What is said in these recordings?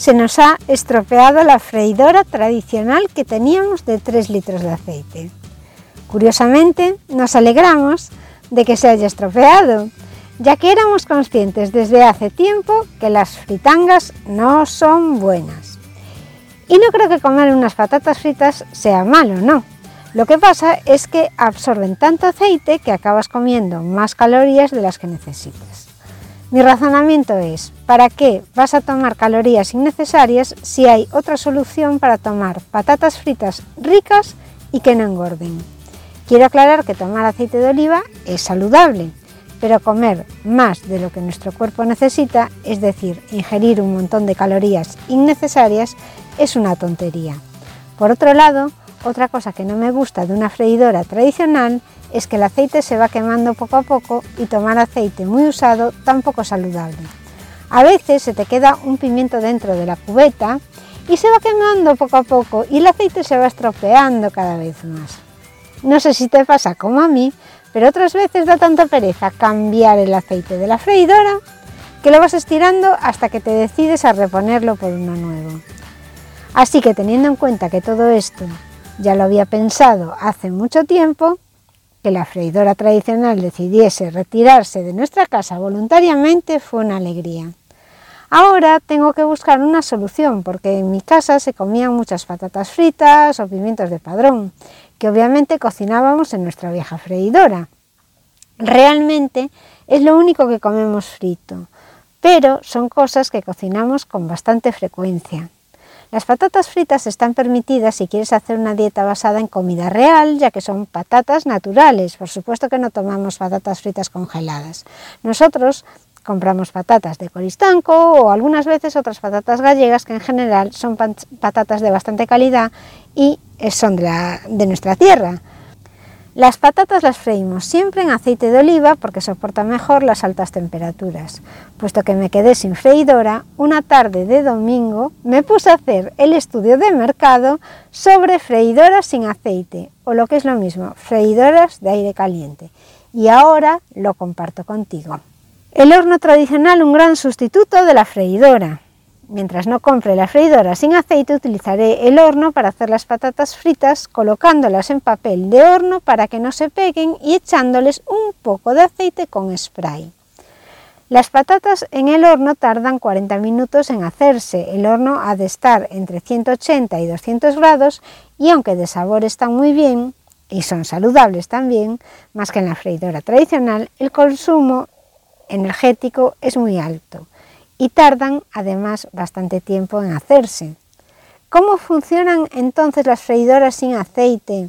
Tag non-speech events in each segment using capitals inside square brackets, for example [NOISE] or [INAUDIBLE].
se nos ha estropeado la freidora tradicional que teníamos de 3 litros de aceite. Curiosamente, nos alegramos de que se haya estropeado, ya que éramos conscientes desde hace tiempo que las fritangas no son buenas. Y no creo que comer unas patatas fritas sea malo, no. Lo que pasa es que absorben tanto aceite que acabas comiendo más calorías de las que necesitas. Mi razonamiento es, ¿para qué vas a tomar calorías innecesarias si hay otra solución para tomar patatas fritas ricas y que no engorden? Quiero aclarar que tomar aceite de oliva es saludable, pero comer más de lo que nuestro cuerpo necesita, es decir, ingerir un montón de calorías innecesarias, es una tontería. Por otro lado, otra cosa que no me gusta de una freidora tradicional es que el aceite se va quemando poco a poco y tomar aceite muy usado tampoco saludable. A veces se te queda un pimiento dentro de la cubeta y se va quemando poco a poco y el aceite se va estropeando cada vez más. No sé si te pasa como a mí, pero otras veces da tanta pereza cambiar el aceite de la freidora que lo vas estirando hasta que te decides a reponerlo por uno nuevo. Así que teniendo en cuenta que todo esto ya lo había pensado hace mucho tiempo, que la freidora tradicional decidiese retirarse de nuestra casa voluntariamente fue una alegría. Ahora tengo que buscar una solución porque en mi casa se comían muchas patatas fritas o pimientos de padrón, que obviamente cocinábamos en nuestra vieja freidora. Realmente es lo único que comemos frito, pero son cosas que cocinamos con bastante frecuencia. Las patatas fritas están permitidas si quieres hacer una dieta basada en comida real, ya que son patatas naturales. Por supuesto que no tomamos patatas fritas congeladas. Nosotros compramos patatas de coristanco o algunas veces otras patatas gallegas que en general son patatas de bastante calidad y son de, de nuestra tierra. Las patatas las freímos siempre en aceite de oliva porque soporta mejor las altas temperaturas. Puesto que me quedé sin freidora, una tarde de domingo me puse a hacer el estudio de mercado sobre freidoras sin aceite, o lo que es lo mismo, freidoras de aire caliente. Y ahora lo comparto contigo. El horno tradicional un gran sustituto de la freidora. Mientras no compre la freidora sin aceite, utilizaré el horno para hacer las patatas fritas, colocándolas en papel de horno para que no se peguen y echándoles un poco de aceite con spray. Las patatas en el horno tardan 40 minutos en hacerse. El horno ha de estar entre 180 y 200 grados y aunque de sabor están muy bien y son saludables también, más que en la freidora tradicional, el consumo energético es muy alto y tardan además bastante tiempo en hacerse. ¿Cómo funcionan entonces las freidoras sin aceite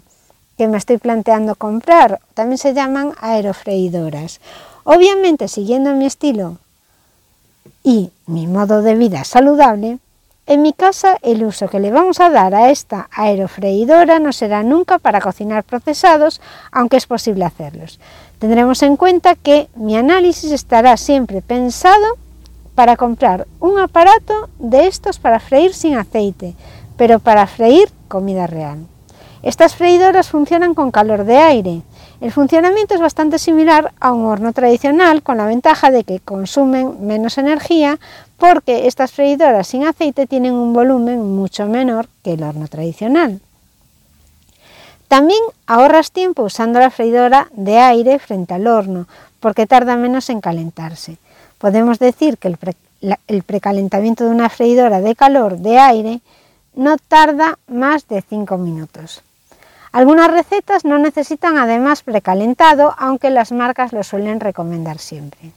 que me estoy planteando comprar? También se llaman aerofreidoras. Obviamente, siguiendo mi estilo y mi modo de vida saludable, en mi casa el uso que le vamos a dar a esta aerofreidora no será nunca para cocinar procesados, aunque es posible hacerlos. Tendremos en cuenta que mi análisis estará siempre pensado para comprar un aparato de estos para freír sin aceite, pero para freír comida real. Estas freidoras funcionan con calor de aire. El funcionamiento es bastante similar a un horno tradicional, con la ventaja de que consumen menos energía porque estas freidoras sin aceite tienen un volumen mucho menor que el horno tradicional. También ahorras tiempo usando la freidora de aire frente al horno, porque tarda menos en calentarse. Podemos decir que el, precalentamiento de una freidora de calor de aire no tarda más de 5 minutos. Algunas recetas no necesitan además precalentado, aunque las marcas lo suelen recomendar siempre.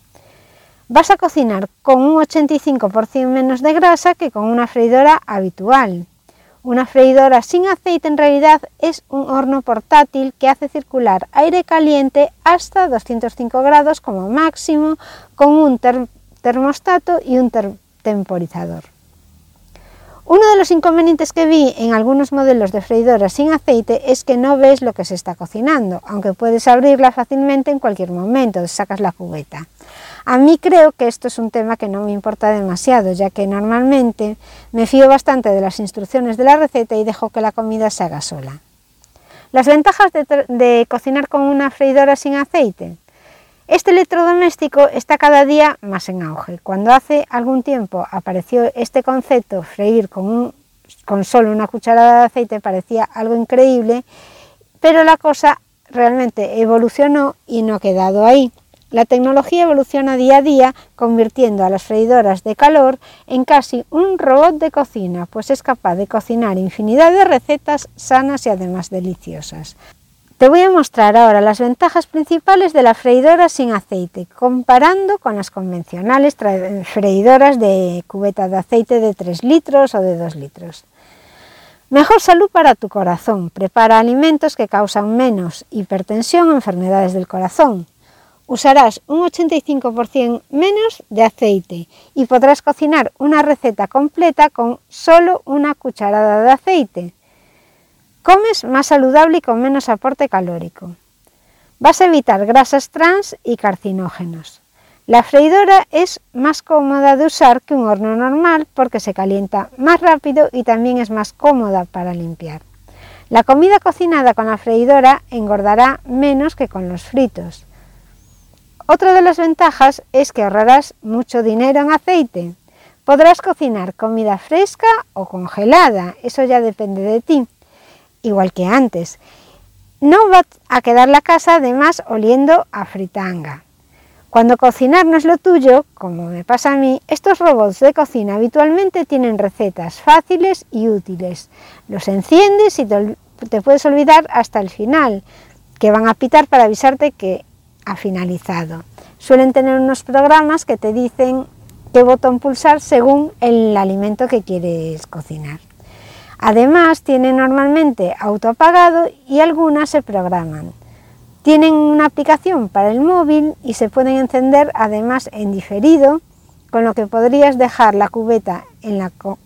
Vas a cocinar con un 85% menos de grasa que con una freidora habitual. Una freidora sin aceite en realidad es un horno portátil que hace circular aire caliente hasta 205 grados como máximo con un termostato y un temporizador. Uno de los inconvenientes que vi en algunos modelos de freidoras sin aceite es que no ves lo que se está cocinando, aunque puedes abrirla fácilmente en cualquier momento, sacas la cubeta. A mí creo que esto es un tema que no me importa demasiado, ya que normalmente me fío bastante de las instrucciones de la receta y dejo que la comida se haga sola. Las ventajas de, cocinar con una freidora sin aceite. Este electrodoméstico está cada día más en auge. Cuando hace algún tiempo apareció este concepto, freír con, solo una cucharada de aceite, parecía algo increíble, pero la cosa realmente evolucionó y no ha quedado ahí. La tecnología evoluciona día a día, convirtiendo a las freidoras de calor en casi un robot de cocina, pues es capaz de cocinar infinidad de recetas sanas y además deliciosas. Te voy a mostrar ahora las ventajas principales de la freidora sin aceite, comparando con las convencionales freidoras de cubeta de aceite de 3 litros o de 2 litros. Mejor salud para tu corazón. Prepara alimentos que causan menos hipertensión enfermedades del corazón. Usarás un 85% menos de aceite y podrás cocinar una receta completa con solo una cucharada de aceite. Comes más saludable y con menos aporte calórico. Vas a evitar grasas trans y carcinógenos. La freidora es más cómoda de usar que un horno normal porque se calienta más rápido y también es más cómoda para limpiar. La comida cocinada con la freidora engordará menos que con los fritos. Otra de las ventajas es que ahorrarás mucho dinero en aceite. Podrás cocinar comida fresca o congelada, eso ya depende de ti igual que antes. No va a quedar la casa además oliendo a fritanga. Cuando cocinar no es lo tuyo, como me pasa a mí, estos robots de cocina habitualmente tienen recetas fáciles y útiles. Los enciendes y te, puedes olvidar hasta el final, que van a pitar para avisarte que ha finalizado. Suelen tener unos programas que te dicen qué botón pulsar según el alimento que quieres cocinar. Además, tienen normalmente autoapagado y algunas se programan. Tienen una aplicación para el móvil y se pueden encender además en diferido, con lo que podrías dejar la cubeta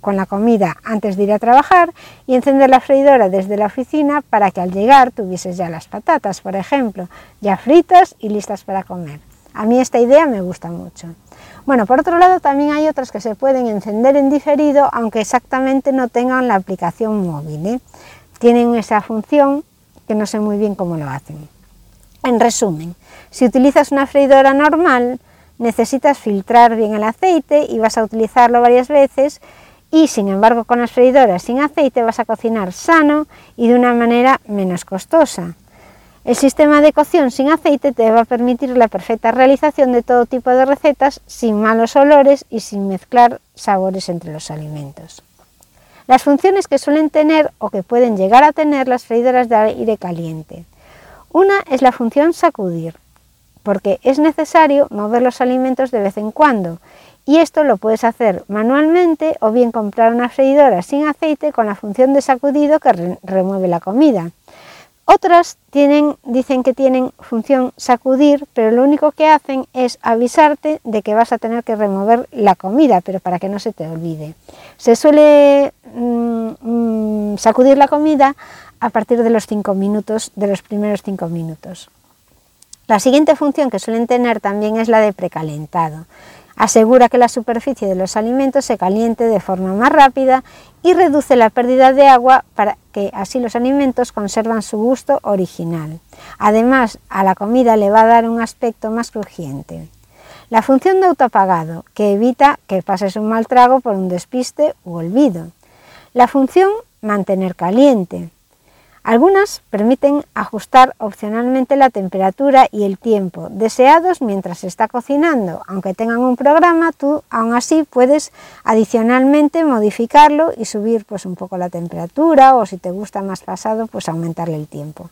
con la comida antes de ir a trabajar y encender la freidora desde la oficina para que al llegar tuvieses ya las patatas, por ejemplo, ya fritas y listas para comer. A mí esta idea me gusta mucho. Bueno, por otro lado también hay otras que se pueden encender en diferido, aunque exactamente no tengan la aplicación móvil. ¿eh? Tienen esa función que no sé muy bien cómo lo hacen. En resumen, si utilizas una freidora normal, necesitas filtrar bien el aceite y vas a utilizarlo varias veces y sin embargo con las freidoras sin aceite vas a cocinar sano y de una manera menos costosa. El sistema de cocción sin aceite te va a permitir la perfecta realización de todo tipo de recetas sin malos olores y sin mezclar sabores entre los alimentos. Las funciones que suelen tener o que pueden llegar a tener las freidoras de aire caliente. Una es la función sacudir, porque es necesario mover los alimentos de vez en cuando y esto lo puedes hacer manualmente o bien comprar una freidora sin aceite con la función de sacudido que remueve la comida. Otras dicen que tienen función sacudir, pero lo único que hacen es avisarte de que vas a tener que remover la comida, pero para que no se te olvide. Se suele mm, mm, sacudir la comida a partir de los cinco minutos, de los primeros cinco minutos. La siguiente función que suelen tener también es la de precalentado. Asegura que la superficie de los alimentos se caliente de forma más rápida y reduce la pérdida de agua para que así los alimentos conservan su gusto original. Además, a la comida le va a dar un aspecto más crujiente. La función de autoapagado, que evita que pases un mal trago por un despiste u olvido. La función mantener caliente, algunas permiten ajustar opcionalmente la temperatura y el tiempo deseados mientras se está cocinando. Aunque tengan un programa, tú aún así puedes adicionalmente modificarlo y subir pues un poco la temperatura o si te gusta más pasado, pues aumentarle el tiempo.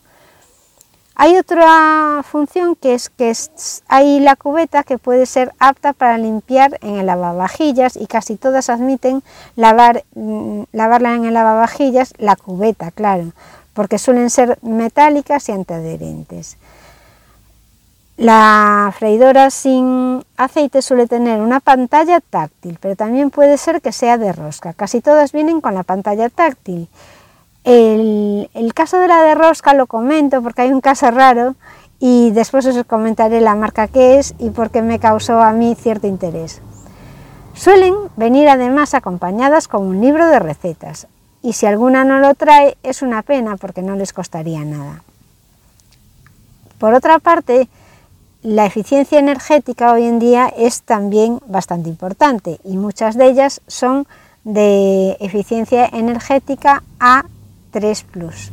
Hay otra función que es que hay la cubeta que puede ser apta para limpiar en el lavavajillas y casi todas admiten lavar, mm, lavarla en el lavavajillas, la cubeta, claro porque suelen ser metálicas y antiadherentes. La freidora sin aceite suele tener una pantalla táctil, pero también puede ser que sea de rosca. Casi todas vienen con la pantalla táctil. El, caso de la de rosca lo comento porque hay un caso raro y después os comentaré la marca que es y por qué me causó a mí cierto interés. Suelen venir además acompañadas con un libro de recetas y si alguna no lo trae es una pena porque no les costaría nada. Por otra parte, la eficiencia energética hoy en día es también bastante importante y muchas de ellas son de eficiencia energética A3+.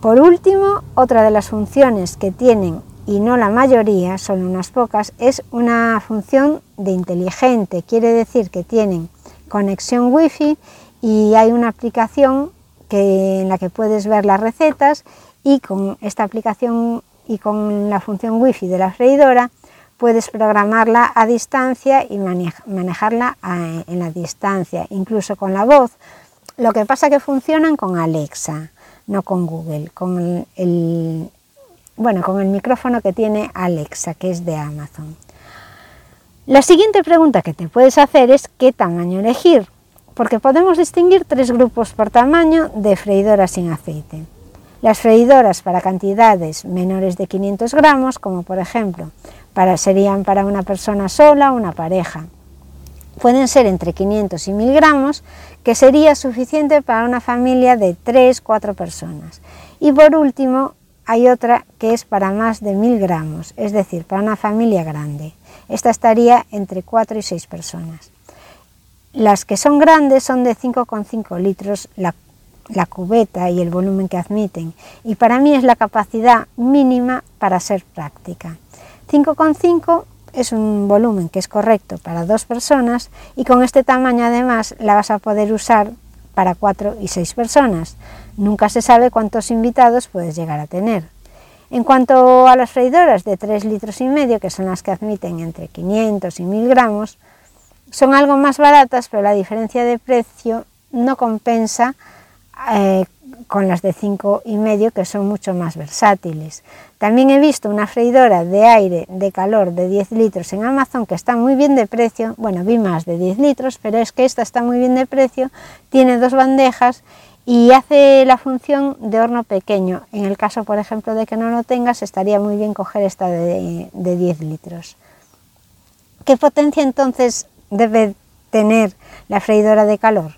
Por último, otra de las funciones que tienen, y no la mayoría, son unas pocas, es una función de inteligente. Quiere decir que tienen conexión wifi y hay una aplicación que, en la que puedes ver las recetas y con esta aplicación y con la función wifi de la freidora puedes programarla a distancia y manejarla en la distancia, incluso con la voz. Lo que pasa que funcionan con Alexa, no con Google, con el, bueno, con el micrófono que tiene Alexa, que es de Amazon. La siguiente pregunta que te puedes hacer es qué tamaño elegir, porque podemos distinguir tres grupos por tamaño de freidoras sin aceite. Las freidoras para cantidades menores de 500 gramos, como por ejemplo para, serían para una persona sola o una pareja. Pueden ser entre 500 y 1000 gramos, que sería suficiente para una familia de 3-4 personas. Y por último, hay otra que es para más de 1000 gramos, es decir, para una familia grande. Esta estaría entre 4 y 6 personas. Las que son grandes son de 5,5 litros la la cubeta y el volumen que admiten, y para mí es la capacidad mínima para ser práctica. 5,5 es un volumen que es correcto para dos personas y con este tamaño además la vas a poder usar para cuatro y seis personas. Nunca se sabe cuántos invitados puedes llegar a tener. En cuanto a las freidoras de 3 litros y medio, que son las que admiten entre 500 y 1000 gramos, son algo más baratas, pero la diferencia de precio no compensa eh, con las de 5 y medio que son mucho más versátiles. También he visto una freidora de aire de calor de 10 litros en Amazon que está muy bien de precio, bueno vi más de 10 litros, pero es que esta está muy bien de precio, tiene dos bandejas y hace la función de horno pequeño. En el caso, por ejemplo, de que no lo tengas, estaría muy bien coger esta de, de 10 litros. ¿Qué potencia entonces debe tener la freidora de calor?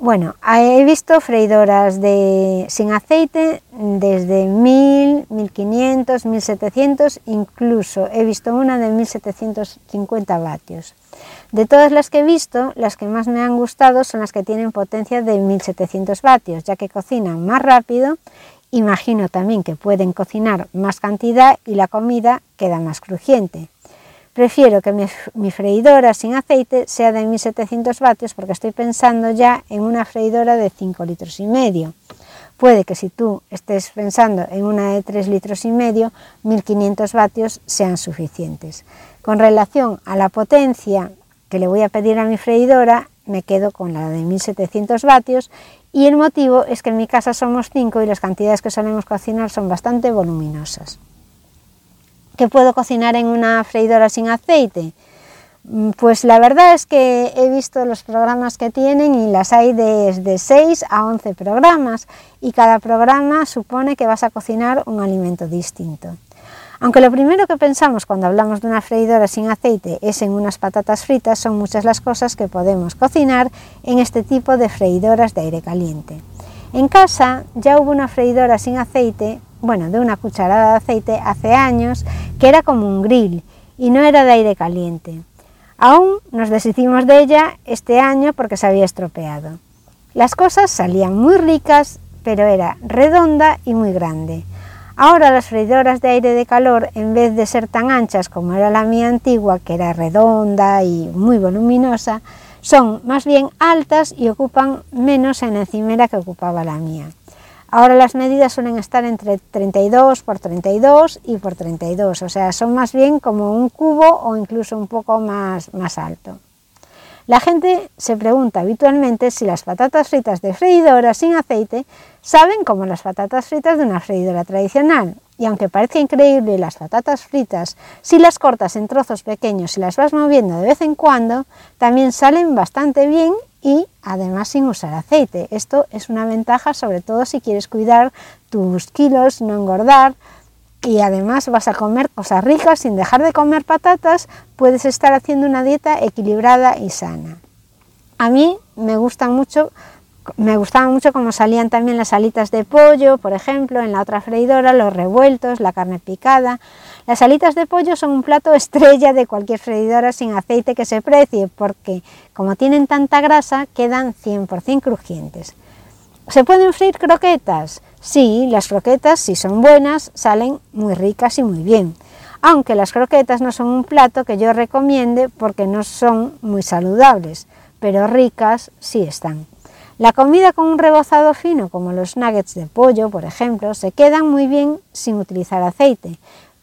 Bueno, he visto freidoras de, sin aceite desde 1000, 1500, 1700, incluso he visto una de 1750 vatios. De todas las que he visto, las que más me han gustado son las que tienen potencia de 1700 vatios, ya que cocinan más rápido, imagino también que pueden cocinar más cantidad y la comida queda más crujiente. Prefiero que mi, freidora sin aceite sea de 1700 vatios porque estoy pensando ya en una freidora de 5 litros y medio. Puede que si tú estés pensando en una de 3 litros y medio, 1500 vatios sean suficientes. Con relación a la potencia que le voy a pedir a mi freidora, me quedo con la de 1700 vatios y el motivo es que en mi casa somos 5 y las cantidades que solemos cocinar son bastante voluminosas. ¿Qué puedo cocinar en una freidora sin aceite? Mm, pues la verdad es que he visto los programas que tienen y las hay desde 6 a 11 programas y cada programa supone que vas a cocinar un alimento distinto. Aunque lo primero que pensamos cuando hablamos de una freidora sin aceite es en unas patatas fritas, son muchas las cosas que podemos cocinar en este tipo de freidoras de aire caliente. En casa ya hubo una freidora sin aceite bueno, de una cucharada de aceite hace años, que era como un grill y no era de aire caliente. Aún nos deshicimos de ella este año porque se había estropeado. Las cosas salían muy ricas, pero era redonda y muy grande. Ahora las freidoras de aire de calor, en vez de ser tan anchas como era la mía antigua, que era redonda y muy voluminosa, son más bien altas y ocupan menos en la encimera que ocupaba la mía. Ahora las medidas suelen estar entre 32 por 32 y por 32, o sea, son más bien como un cubo o incluso un poco más, más alto. La gente se pregunta habitualmente si las patatas fritas de freidora sin aceite saben como las patatas fritas de una freidora tradicional. Y aunque parezca increíble las patatas fritas, si las cortas en trozos pequeños y las vas moviendo de vez en cuando, también salen bastante bien y además sin usar aceite. Esto es una ventaja sobre todo si quieres cuidar tus kilos, no engordar y además vas a comer cosas ricas sin dejar de comer patatas, puedes estar haciendo una dieta equilibrada y sana. A mí me gusta mucho me gustaba mucho cómo salían también las alitas de pollo, por ejemplo, en la otra freidora, los revueltos, la carne picada. Las alitas de pollo son un plato estrella de cualquier freidora sin aceite que se precie, porque como tienen tanta grasa, quedan 100% crujientes. ¿Se pueden freír croquetas? Sí, las croquetas, si son buenas, salen muy ricas y muy bien. Aunque las croquetas no son un plato que yo recomiende porque no son muy saludables, pero ricas sí están. La comida con un rebozado fino, como los nuggets de pollo, por ejemplo, se quedan muy bien sin utilizar aceite.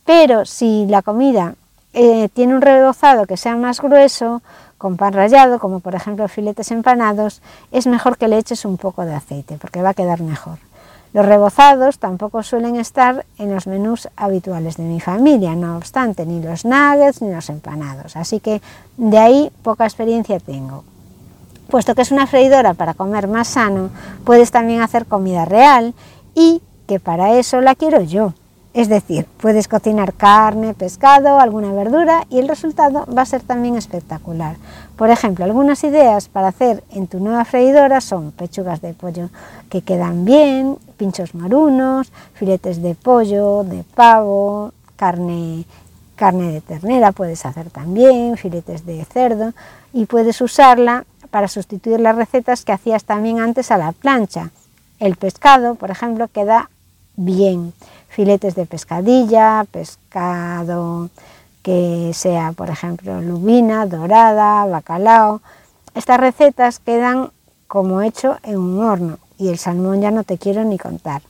Pero si la comida eh, tiene un rebozado que sea más grueso, con pan rallado, como por ejemplo filetes empanados, es mejor que le eches un poco de aceite, porque va a quedar mejor. Los rebozados tampoco suelen estar en los menús habituales de mi familia, no obstante, ni los nuggets ni los empanados, así que de ahí poca experiencia tengo. Puesto que es una freidora para comer más sano, puedes también hacer comida real y que para eso la quiero yo. Es decir, puedes cocinar carne, pescado, alguna verdura y el resultado va a ser también espectacular. Por ejemplo, algunas ideas para hacer en tu nueva freidora son pechugas de pollo que quedan bien, pinchos marunos, filetes de pollo, de pavo, carne, carne de ternera puedes hacer también, filetes de cerdo y puedes usarla para sustituir las recetas que hacías también antes a la plancha. El pescado, por ejemplo, queda bien. Filetes de pescadilla, pescado que sea, por ejemplo, lubina, dorada, bacalao. Estas recetas quedan como hecho en un horno y el salmón ya no te quiero ni contar.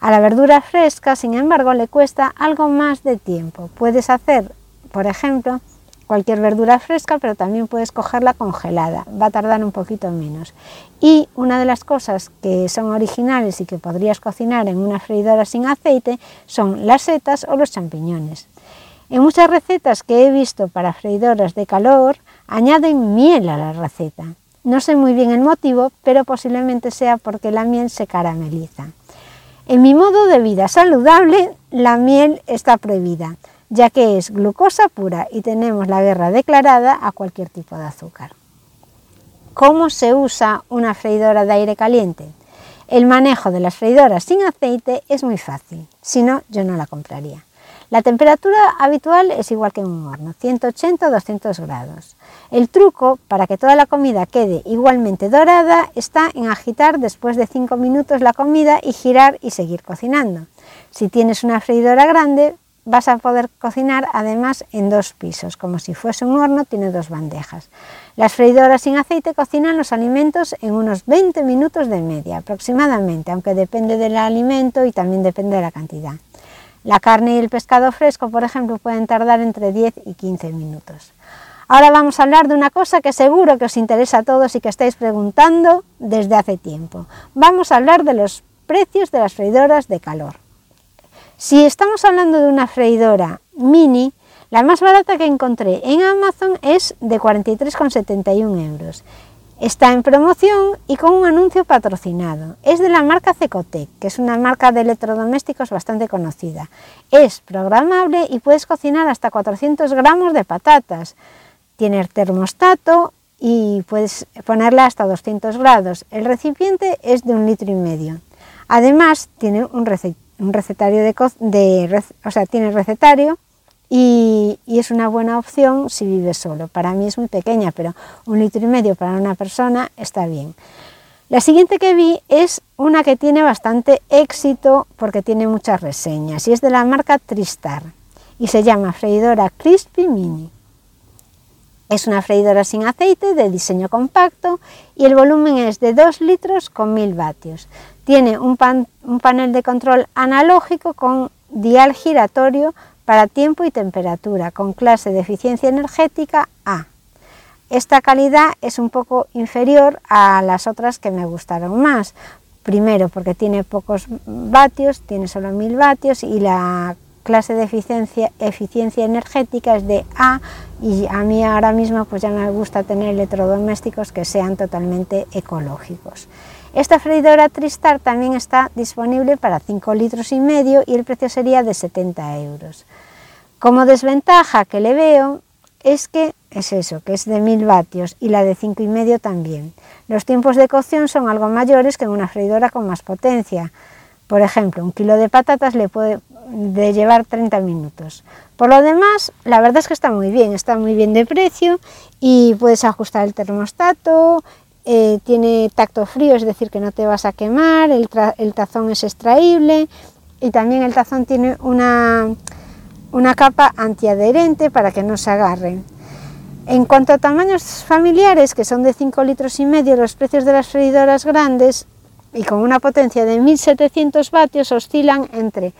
A la verdura fresca, sin embargo, le cuesta algo más de tiempo. Puedes hacer, por ejemplo, cualquier verdura fresca, pero también puedes cogerla congelada, va a tardar un poquito menos. Y una de las cosas que son originales y que podrías cocinar en una freidora sin aceite son las setas o los champiñones. En muchas recetas que he visto para freidoras de calor añaden miel a la receta. No sé muy bien el motivo, pero posiblemente sea porque la miel se carameliza. En mi modo de vida saludable, la miel está prohibida ya que es glucosa pura y tenemos la guerra declarada a cualquier tipo de azúcar. ¿Cómo se usa una freidora de aire caliente? El manejo de las freidoras sin aceite es muy fácil, si no, yo no la compraría. La temperatura habitual es igual que en un horno, 180 o 200 grados. El truco para que toda la comida quede igualmente dorada está en agitar después de 5 minutos la comida y girar y seguir cocinando. Si tienes una freidora grande, vas a poder cocinar además en dos pisos, como si fuese un horno, tiene dos bandejas. Las freidoras sin aceite cocinan los alimentos en unos 20 minutos de media aproximadamente, aunque depende del alimento y también depende de la cantidad. La carne y el pescado fresco, por ejemplo, pueden tardar entre 10 y 15 minutos. Ahora vamos a hablar de una cosa que seguro que os interesa a todos y que estáis preguntando desde hace tiempo. Vamos a hablar de los precios de las freidoras de calor. Si estamos hablando de una freidora mini, la más barata que encontré en Amazon es de 43,71 euros. Está en promoción y con un anuncio patrocinado. Es de la marca Cecotec, que es una marca de electrodomésticos bastante conocida. Es programable y puedes cocinar hasta 400 gramos de patatas. Tiene termostato y puedes ponerla hasta 200 grados. El recipiente es de un litro y medio. Además, tiene un receptor un recetario de, de o sea, tiene recetario y, es una buena opción si vives solo. Para mí es muy pequeña, pero un litro y medio para una persona está bien. La siguiente que vi es una que tiene bastante éxito porque tiene muchas reseñas y es de la marca Tristar y se llama freidora Crispy Mini. Es una freidora sin aceite de diseño compacto y el volumen es de 2 litros con 1000 vatios. Tiene un, panel de control analógico con dial giratorio para tiempo y temperatura, con clase de eficiencia energética A. Esta calidad es un poco inferior a las otras que me gustaron más. Primero porque tiene pocos vatios, tiene solo 1000 vatios y la clase de eficiencia, eficiencia energética es de A y a mí ahora mismo pues ya me gusta tener electrodomésticos que sean totalmente ecológicos. Esta freidora Tristar también está disponible para 5 litros y medio y el precio sería de 70 euros. Como desventaja que le veo es que es eso, que es de 1000 vatios y la de cinco y medio también. Los tiempos de cocción son algo mayores que en una freidora con más potencia. Por ejemplo, un kilo de patatas le puede de llevar 30 minutos. Por lo demás, la verdad es que está muy bien, está muy bien de precio y puedes ajustar el termostato, eh, tiene tacto frío, es decir, que no te vas a quemar, el, tazón es extraíble y también el tazón tiene una, una capa antiadherente para que no se agarre. En cuanto a tamaños familiares, que son de 5 litros y medio, los precios de las freidoras grandes y con una potencia de 1700 vatios oscilan entre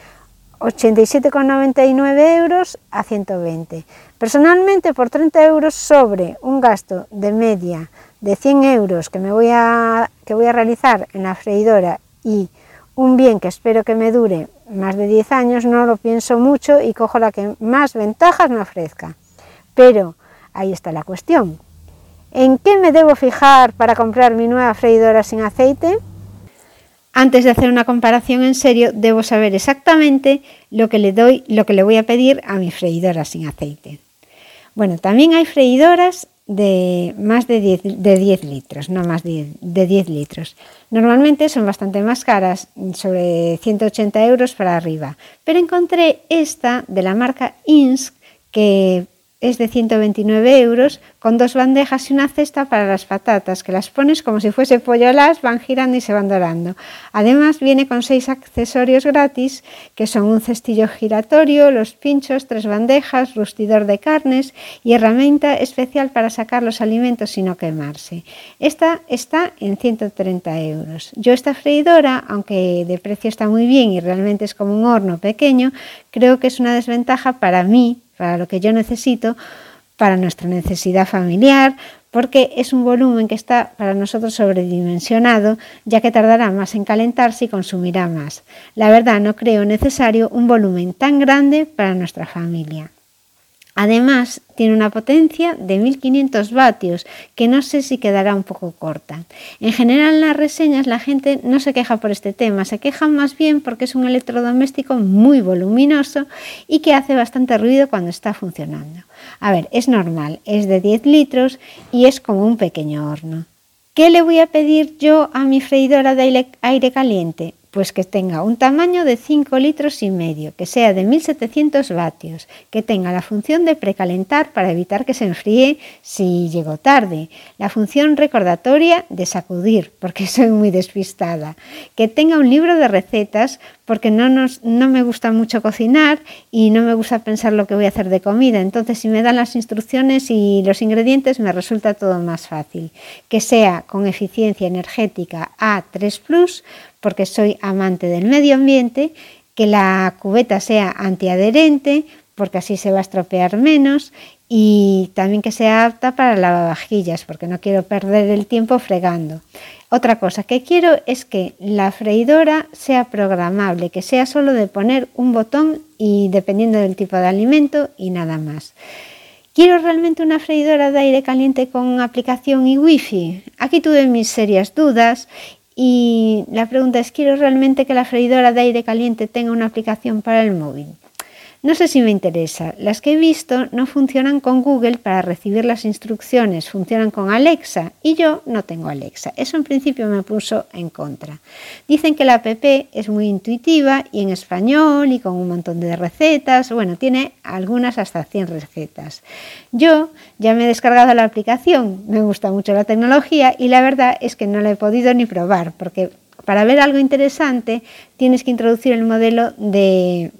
87,99 euros a 120. Personalmente, por 30 euros sobre un gasto de media de 100 euros que, me voy a, que voy a realizar en la freidora y un bien que espero que me dure más de 10 años, no lo pienso mucho y cojo la que más ventajas me ofrezca. Pero ahí está la cuestión. ¿En qué me debo fijar para comprar mi nueva freidora sin aceite? Antes de hacer una comparación en serio, debo saber exactamente lo que le doy, lo que le voy a pedir a mi freidora sin aceite. Bueno, también hay freidoras de más de 10, de 10 litros, no más de, de 10 litros. Normalmente son bastante más caras, sobre 180 euros para arriba, pero encontré esta de la marca Insk que es de 129 euros con dos bandejas y una cesta para las patatas, que las pones como si fuese pollo las, van girando y se van dorando. Además viene con seis accesorios gratis, que son un cestillo giratorio, los pinchos, tres bandejas, rustidor de carnes y herramienta especial para sacar los alimentos sin no quemarse. Esta está en 130 euros. Yo esta freidora, aunque de precio está muy bien y realmente es como un horno pequeño, creo que es una desventaja para mí para lo que yo necesito, para nuestra necesidad familiar, porque es un volumen que está para nosotros sobredimensionado, ya que tardará más en calentarse y consumirá más. La verdad, no creo necesario un volumen tan grande para nuestra familia. Además, tiene una potencia de 1500 vatios, que no sé si quedará un poco corta. En general, en las reseñas la gente no se queja por este tema, se quejan más bien porque es un electrodoméstico muy voluminoso y que hace bastante ruido cuando está funcionando. A ver, es normal, es de 10 litros y es como un pequeño horno. ¿Qué le voy a pedir yo a mi freidora de aire caliente? Pues que tenga un tamaño de 5 litros y medio, que sea de 1700 vatios, que tenga la función de precalentar para evitar que se enfríe si llego tarde, la función recordatoria de sacudir, porque [LAUGHS] soy muy despistada, que tenga un libro de recetas, porque no, no me gusta mucho cocinar y no me gusta pensar lo que voy a hacer de comida, entonces si me dan las instrucciones y los ingredientes me resulta todo más fácil, que sea con eficiencia energética A3 ⁇ porque soy amante del medio ambiente, que la cubeta sea antiadherente, porque así se va a estropear menos, y también que sea apta para lavavajillas, porque no quiero perder el tiempo fregando. Otra cosa que quiero es que la freidora sea programable, que sea solo de poner un botón y dependiendo del tipo de alimento y nada más. ¿Quiero realmente una freidora de aire caliente con aplicación y wifi? Aquí tuve mis serias dudas y la pregunta es, ¿quiero realmente que la freidora de aire caliente tenga una aplicación para el móvil? No sé si me interesa. Las que he visto no funcionan con Google para recibir las instrucciones, funcionan con Alexa y yo no tengo Alexa. Eso en principio me puso en contra. Dicen que la app es muy intuitiva y en español y con un montón de recetas. Bueno, tiene algunas hasta 100 recetas. Yo ya me he descargado la aplicación, me gusta mucho la tecnología y la verdad es que no la he podido ni probar porque para ver algo interesante tienes que introducir el modelo de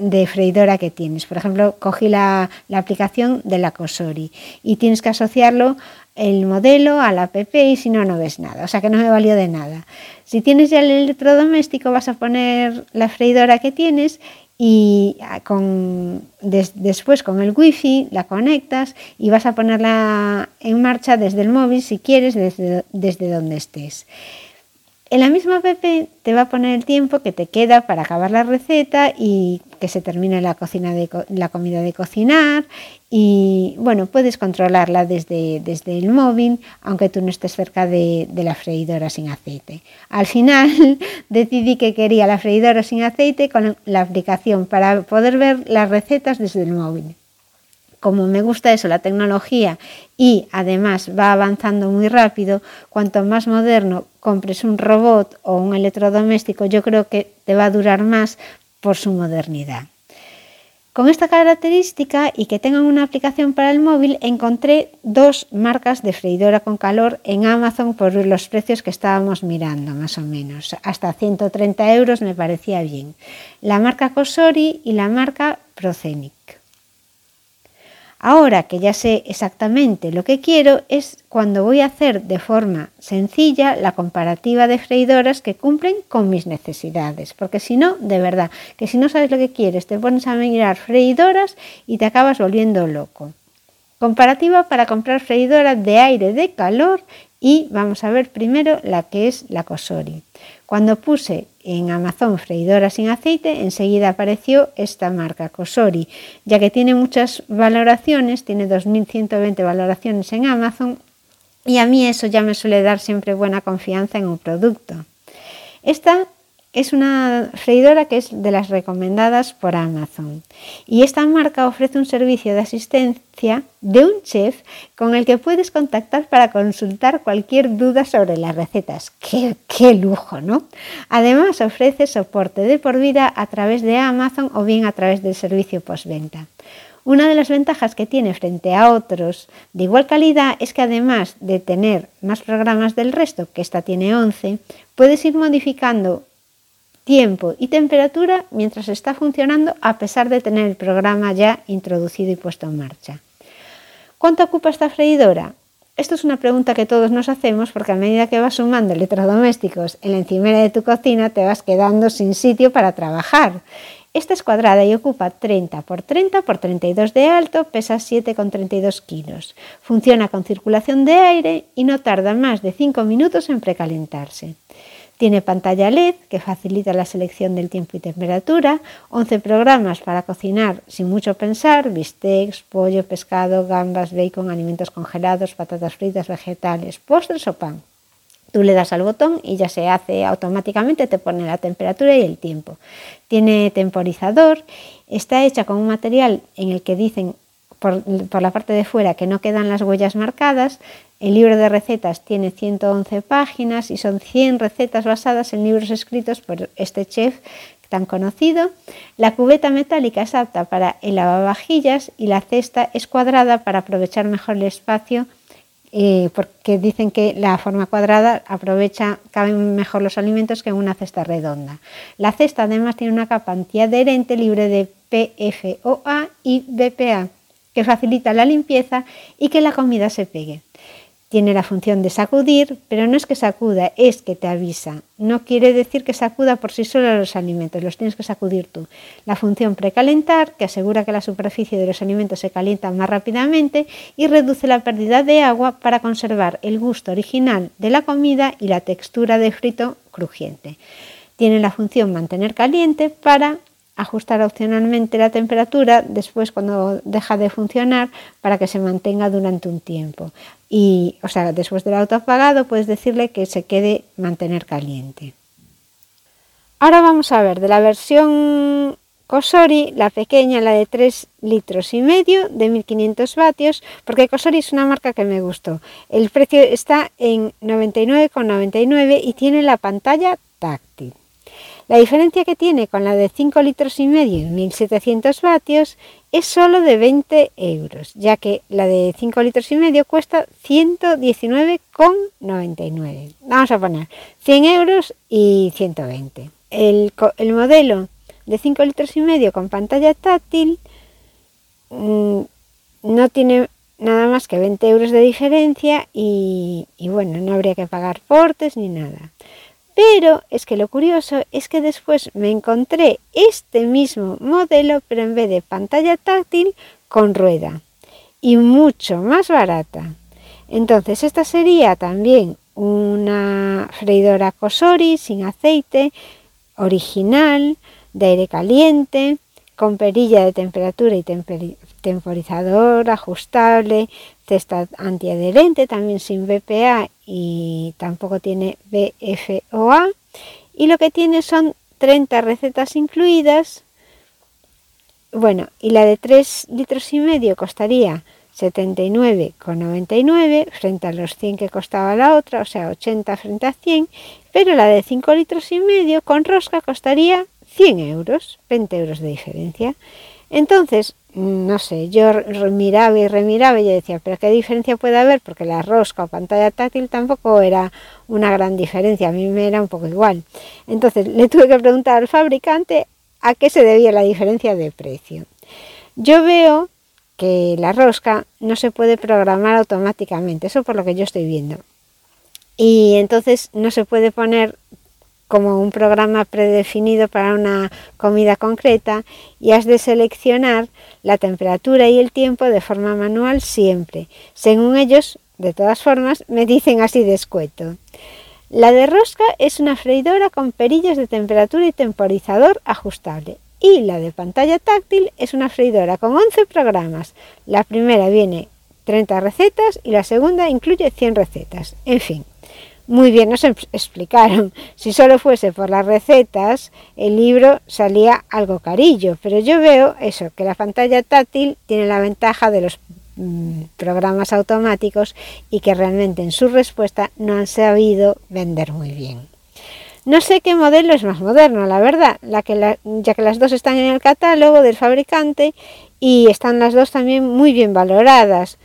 de freidora que tienes. Por ejemplo, cogí la, aplicación de la Cosori y tienes que asociarlo el modelo a la app y si no, no ves nada. O sea que no me valió de nada. Si tienes ya el electrodoméstico, vas a poner la freidora que tienes y ah, con, después con el wifi la conectas y vas a ponerla en marcha desde el móvil si quieres, desde, desde donde estés. En la misma app te va a poner el tiempo que te queda para acabar la receta y que se termine la, cocina de, la comida de cocinar y bueno, puedes controlarla desde, desde el móvil aunque tú no estés cerca de, de la freidora sin aceite. Al final [LAUGHS] decidí que quería la freidora sin aceite con la aplicación para poder ver las recetas desde el móvil. Como me gusta eso, la tecnología, y además va avanzando muy rápido, cuanto más moderno compres un robot o un electrodoméstico, yo creo que te va a durar más por su modernidad. Con esta característica y que tengan una aplicación para el móvil, encontré dos marcas de freidora con calor en Amazon por los precios que estábamos mirando, más o menos. Hasta 130 euros me parecía bien. La marca Cosori y la marca Procenic. Ahora que ya sé exactamente lo que quiero es cuando voy a hacer de forma sencilla la comparativa de freidoras que cumplen con mis necesidades. Porque si no, de verdad, que si no sabes lo que quieres, te pones a mirar freidoras y te acabas volviendo loco. Comparativa para comprar freidora de aire de calor y vamos a ver primero la que es la Cosori. Cuando puse en Amazon freidora sin aceite, enseguida apareció esta marca Cosori, ya que tiene muchas valoraciones, tiene 2.120 valoraciones en Amazon y a mí eso ya me suele dar siempre buena confianza en un producto. Esta es una freidora que es de las recomendadas por Amazon. Y esta marca ofrece un servicio de asistencia de un chef con el que puedes contactar para consultar cualquier duda sobre las recetas. ¡Qué, lujo, ¿no? Además ofrece soporte de por vida a través de Amazon o bien a través del servicio postventa. Una de las ventajas que tiene frente a otros de igual calidad es que además de tener más programas del resto, que esta tiene 11, puedes ir modificando tiempo y temperatura mientras está funcionando a pesar de tener el programa ya introducido y puesto en marcha. ¿Cuánto ocupa esta freidora? Esto es una pregunta que todos nos hacemos porque a medida que vas sumando electrodomésticos en la encimera de tu cocina te vas quedando sin sitio para trabajar. Esta es cuadrada y ocupa 30 por 30 por 32 de alto, pesa 7,32 kilos. Funciona con circulación de aire y no tarda más de 5 minutos en precalentarse. Tiene pantalla LED que facilita la selección del tiempo y temperatura, 11 programas para cocinar sin mucho pensar, bistecs, pollo, pescado, gambas, bacon, alimentos congelados, patatas fritas, vegetales, postres o pan. Tú le das al botón y ya se hace automáticamente, te pone la temperatura y el tiempo. Tiene temporizador, está hecha con un material en el que dicen por, la parte de fuera que no quedan las huellas marcadas. El libro de recetas tiene 111 páginas y son 100 recetas basadas en libros escritos por este chef tan conocido. La cubeta metálica es apta para el lavavajillas y la cesta es cuadrada para aprovechar mejor el espacio eh, porque dicen que la forma cuadrada aprovecha, caben mejor los alimentos que en una cesta redonda. La cesta además tiene una capa antiadherente libre de PFOA y BPA que facilita la limpieza y que la comida se pegue. Tiene la función de sacudir, pero no es que sacuda, es que te avisa. No quiere decir que sacuda por sí solo los alimentos, los tienes que sacudir tú. La función precalentar, que asegura que la superficie de los alimentos se calienta más rápidamente y reduce la pérdida de agua para conservar el gusto original de la comida y la textura de frito crujiente. Tiene la función mantener caliente para ajustar opcionalmente la temperatura después cuando deja de funcionar para que se mantenga durante un tiempo. Y, o sea, después del auto apagado puedes decirle que se quede mantener caliente. Ahora vamos a ver de la versión Cosori, la pequeña, la de 3 litros y medio de 1500 vatios, porque Cosori es una marca que me gustó. El precio está en 99,99 y tiene la pantalla táctil. La diferencia que tiene con la de 5 litros y medio y 1700 vatios es solo de 20 euros, ya que la de 5 litros y medio cuesta 119,99. Vamos a poner 100 euros y 120. El, modelo de 5 litros y medio con pantalla táctil mm, no tiene nada más que 20 euros de diferencia y, y bueno, no habría que pagar portes ni nada. Pero es que lo curioso es que después me encontré este mismo modelo, pero en vez de pantalla táctil, con rueda. Y mucho más barata. Entonces esta sería también una freidora Cosori sin aceite, original, de aire caliente, con perilla de temperatura y temporizador ajustable, cesta antiadherente, también sin BPA y tampoco tiene BFOA. Y lo que tiene son 30 recetas incluidas bueno, y la de 3 litros y medio costaría 79,99 frente a los 100 que costaba la otra, o sea, 80 frente a 100, pero la de 5 litros y medio con rosca costaría 100 euros, 20 euros de diferencia. Entonces, no sé, yo miraba y remiraba y yo decía, pero ¿qué diferencia puede haber? Porque la rosca o pantalla táctil tampoco era una gran diferencia, a mí me era un poco igual. Entonces le tuve que preguntar al fabricante a qué se debía la diferencia de precio. Yo veo que la rosca no se puede programar automáticamente, eso por lo que yo estoy viendo. Y entonces no se puede poner como un programa predefinido para una comida concreta y has de seleccionar la temperatura y el tiempo de forma manual siempre. Según ellos, de todas formas, me dicen así de escueto. La de rosca es una freidora con perillas de temperatura y temporizador ajustable. Y la de pantalla táctil es una freidora con 11 programas. La primera viene 30 recetas y la segunda incluye 100 recetas. En fin, muy bien nos explicaron. Si solo fuese por las recetas, el libro salía algo carillo, pero yo veo eso, que la pantalla táctil tiene la ventaja de los mm, programas automáticos y que realmente en su respuesta no han sabido vender muy bien. No sé qué modelo es más moderno, la verdad, ya que las dos están en el catálogo del fabricante y están las dos también muy bien valoradas.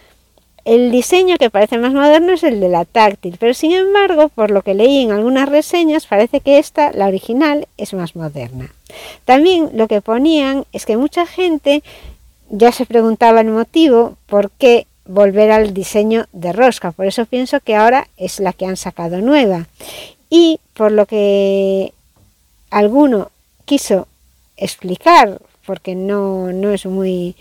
El diseño que parece más moderno es el de la táctil, pero sin embargo, por lo que leí en algunas reseñas, parece que esta, la original, es más moderna. También lo que ponían es que mucha gente ya se preguntaba el motivo por qué volver al diseño de rosca, por eso pienso que ahora es la que han sacado nueva. Y por lo que alguno quiso explicar, porque no, no es muy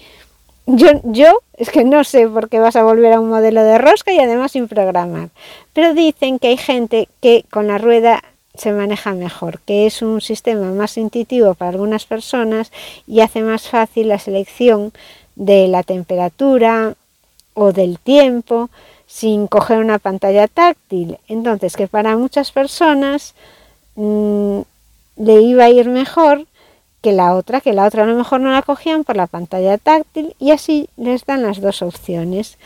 yo, yo es que no sé por qué vas a volver a un modelo de rosca y además sin programar. Pero dicen que hay gente que con la rueda se maneja mejor, que es un sistema más intuitivo para algunas personas y hace más fácil la selección de la temperatura o del tiempo sin coger una pantalla táctil. Entonces, que para muchas personas mm, le iba a ir mejor que la otra, que la otra a lo mejor no la cogían por la pantalla táctil y así les dan las dos opciones.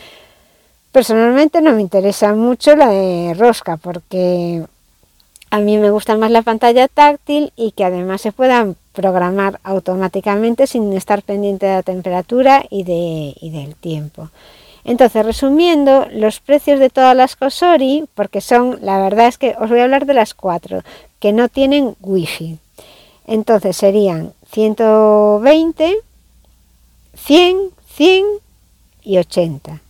Personalmente no me interesa mucho la de rosca porque a mí me gusta más la pantalla táctil y que además se puedan programar automáticamente sin estar pendiente de la temperatura y, de, y del tiempo. Entonces, resumiendo, los precios de todas las Cosori, porque son, la verdad es que os voy a hablar de las cuatro, que no tienen wifi. Entonces serían 120, 100, 100 y 80.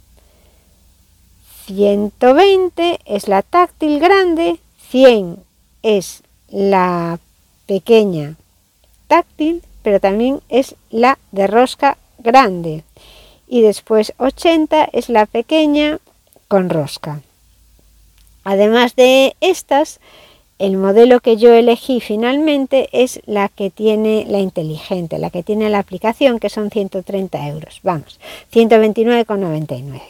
120 es la táctil grande, 100 es la pequeña táctil, pero también es la de rosca grande. Y después 80 es la pequeña con rosca. Además de estas, el modelo que yo elegí finalmente es la que tiene la inteligente, la que tiene la aplicación, que son 130 euros. Vamos, 129,99.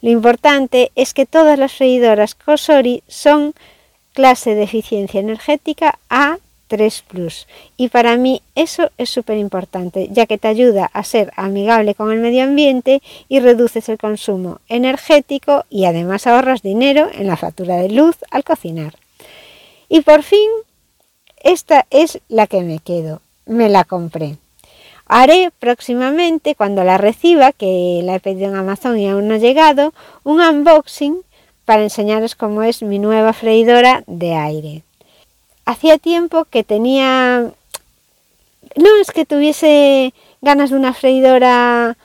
Lo importante es que todas las freidoras Cosori son clase de eficiencia energética A3 Plus. Y para mí eso es súper importante, ya que te ayuda a ser amigable con el medio ambiente y reduces el consumo energético y además ahorras dinero en la factura de luz al cocinar. Y por fin, esta es la que me quedo. Me la compré. Haré próximamente, cuando la reciba, que la he pedido en Amazon y aún no ha llegado, un unboxing para enseñaros cómo es mi nueva freidora de aire. Hacía tiempo que tenía... No es que tuviese ganas de una freidora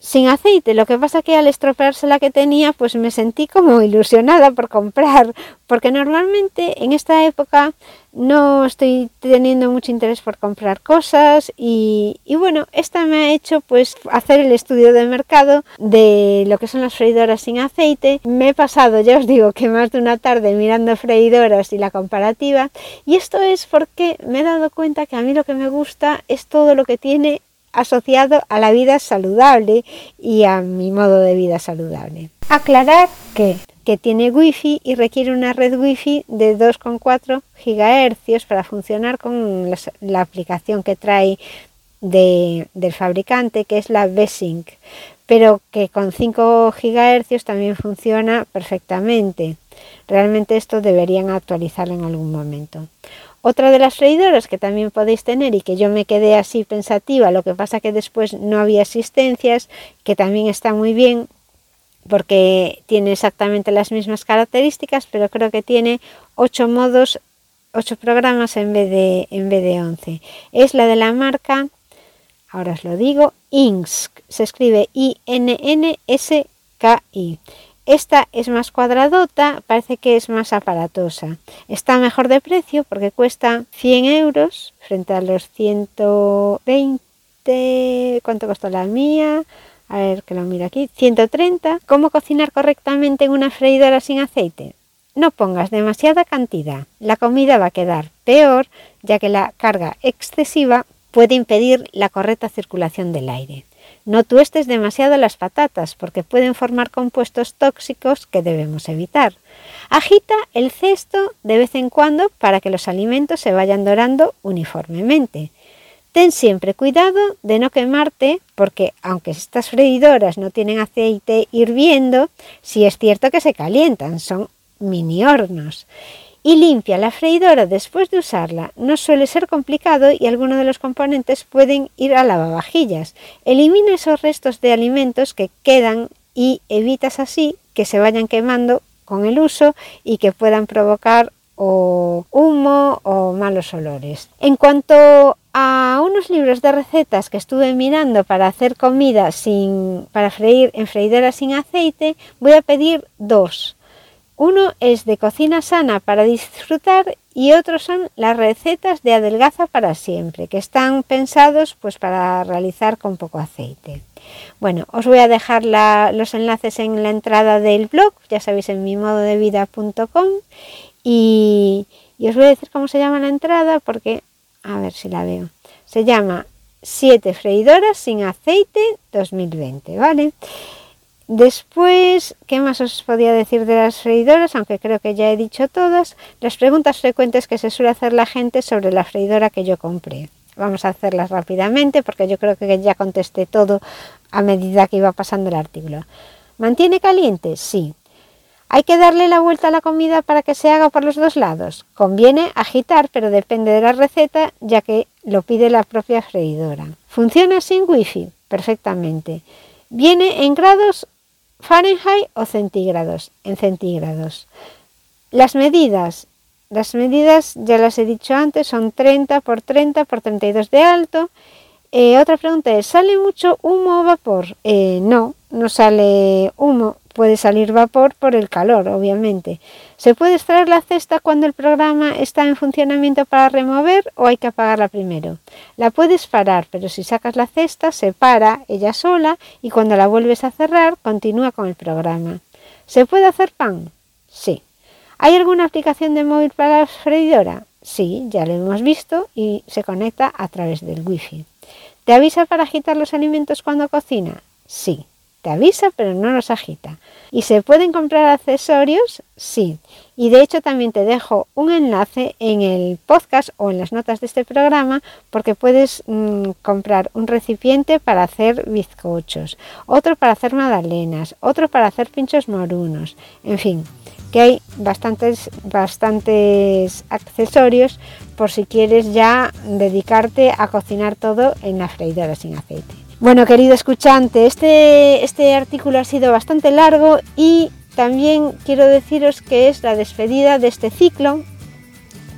sin aceite. Lo que pasa que al estropearse la que tenía, pues me sentí como ilusionada por comprar, porque normalmente en esta época no estoy teniendo mucho interés por comprar cosas y, bueno, esta me ha hecho pues hacer el estudio de mercado de lo que son las freidoras sin aceite. Me he pasado, ya os digo, que más de una tarde mirando freidoras y la comparativa y esto es porque me he dado cuenta que a mí lo que me gusta es todo lo que tiene asociado a la vida saludable y a mi modo de vida saludable. Aclarar que, que tiene wifi y requiere una red wifi de 2,4 GHz para funcionar con la aplicación que trae del fabricante, que es la V-Sync, pero que con 5 GHz también funciona perfectamente. Realmente esto deberían actualizarlo en algún momento. Otra de las freidoras que también podéis tener y que yo me quedé así pensativa, lo que pasa que después no había asistencias, que también está muy bien porque tiene exactamente las mismas características, pero creo que tiene 8 modos, 8 programas en vez de, en vez de 11. Es la de la marca, ahora os lo digo, INSK, se escribe I-N-N-S-K-I. Esta es más cuadradota, parece que es más aparatosa. Está mejor de precio porque cuesta 100 euros frente a los 120. ¿Cuánto costó la mía? A ver que lo mira aquí. 130. ¿Cómo cocinar correctamente en una freidora sin aceite? No pongas demasiada cantidad. La comida va a quedar peor ya que la carga excesiva puede impedir la correcta circulación del aire. No tuestes demasiado las patatas porque pueden formar compuestos tóxicos que debemos evitar. Agita el cesto de vez en cuando para que los alimentos se vayan dorando uniformemente. Ten siempre cuidado de no quemarte porque aunque estas freidoras no tienen aceite hirviendo, sí es cierto que se calientan, son mini hornos y limpia la freidora después de usarla. No suele ser complicado y algunos de los componentes pueden ir a lavavajillas. Elimina esos restos de alimentos que quedan y evitas así que se vayan quemando con el uso y que puedan provocar o humo o malos olores. En cuanto a unos libros de recetas que estuve mirando para hacer comida sin para freír en freidora sin aceite, voy a pedir dos. Uno es de cocina sana para disfrutar y otros son las recetas de adelgaza para siempre, que están pensados pues para realizar con poco aceite. Bueno, os voy a dejar los enlaces en la entrada del blog, ya sabéis en mi modo de y, y os voy a decir cómo se llama la entrada porque, a ver si la veo, se llama 7 freidoras sin aceite 2020, ¿vale? Después, ¿qué más os podía decir de las freidoras? Aunque creo que ya he dicho todas. Las preguntas frecuentes que se suele hacer la gente sobre la freidora que yo compré. Vamos a hacerlas rápidamente porque yo creo que ya contesté todo a medida que iba pasando el artículo. ¿Mantiene caliente? Sí. ¿Hay que darle la vuelta a la comida para que se haga por los dos lados? Conviene agitar, pero depende de la receta, ya que lo pide la propia freidora. ¿Funciona sin wifi? Perfectamente. Viene en grados Fahrenheit o centígrados, en centígrados. Las medidas, las medidas ya las he dicho antes, son 30 por 30 por 32 de alto. Eh, otra pregunta es, ¿sale mucho humo o vapor? Eh, no, no sale humo, puede salir vapor por el calor, obviamente. ¿Se puede extraer la cesta cuando el programa está en funcionamiento para remover o hay que apagarla primero? La puedes parar, pero si sacas la cesta se para ella sola y cuando la vuelves a cerrar continúa con el programa. ¿Se puede hacer pan? Sí. ¿Hay alguna aplicación de móvil para la freidora? Sí, ya lo hemos visto y se conecta a través del wifi. ¿Te avisa para agitar los alimentos cuando cocina? Sí. Te avisa pero no los agita. ¿Y se pueden comprar accesorios? Sí. Y de hecho también te dejo un enlace en el podcast o en las notas de este programa porque puedes mm, comprar un recipiente para hacer bizcochos, otro para hacer magdalenas, otro para hacer pinchos morunos, en fin, que hay bastantes, bastantes accesorios por si quieres ya dedicarte a cocinar todo en la freidora sin aceite. Bueno, querido escuchante, este, este artículo ha sido bastante largo y también quiero deciros que es la despedida de este ciclo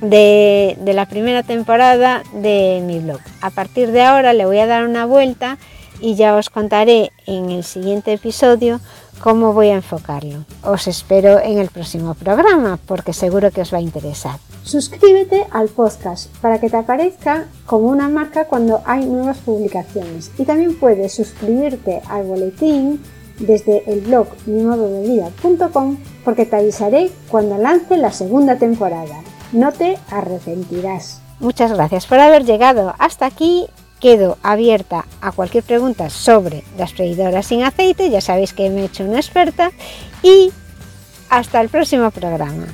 de, de, la primera temporada de mi blog. A partir de ahora le voy a dar una vuelta y ya os contaré en el siguiente episodio cómo voy a enfocarlo. Os espero en el próximo programa porque seguro que os va a interesar. Suscríbete al podcast para que te aparezca como una marca cuando hay nuevas publicaciones y también puedes suscribirte al boletín desde el blog mimododevida.com porque te avisaré cuando lance la segunda temporada. No te arrepentirás. Muchas gracias por haber llegado hasta aquí quedo abierta a cualquier pregunta sobre las freidoras sin aceite, ya sabéis que me he hecho una experta y hasta el próximo programa.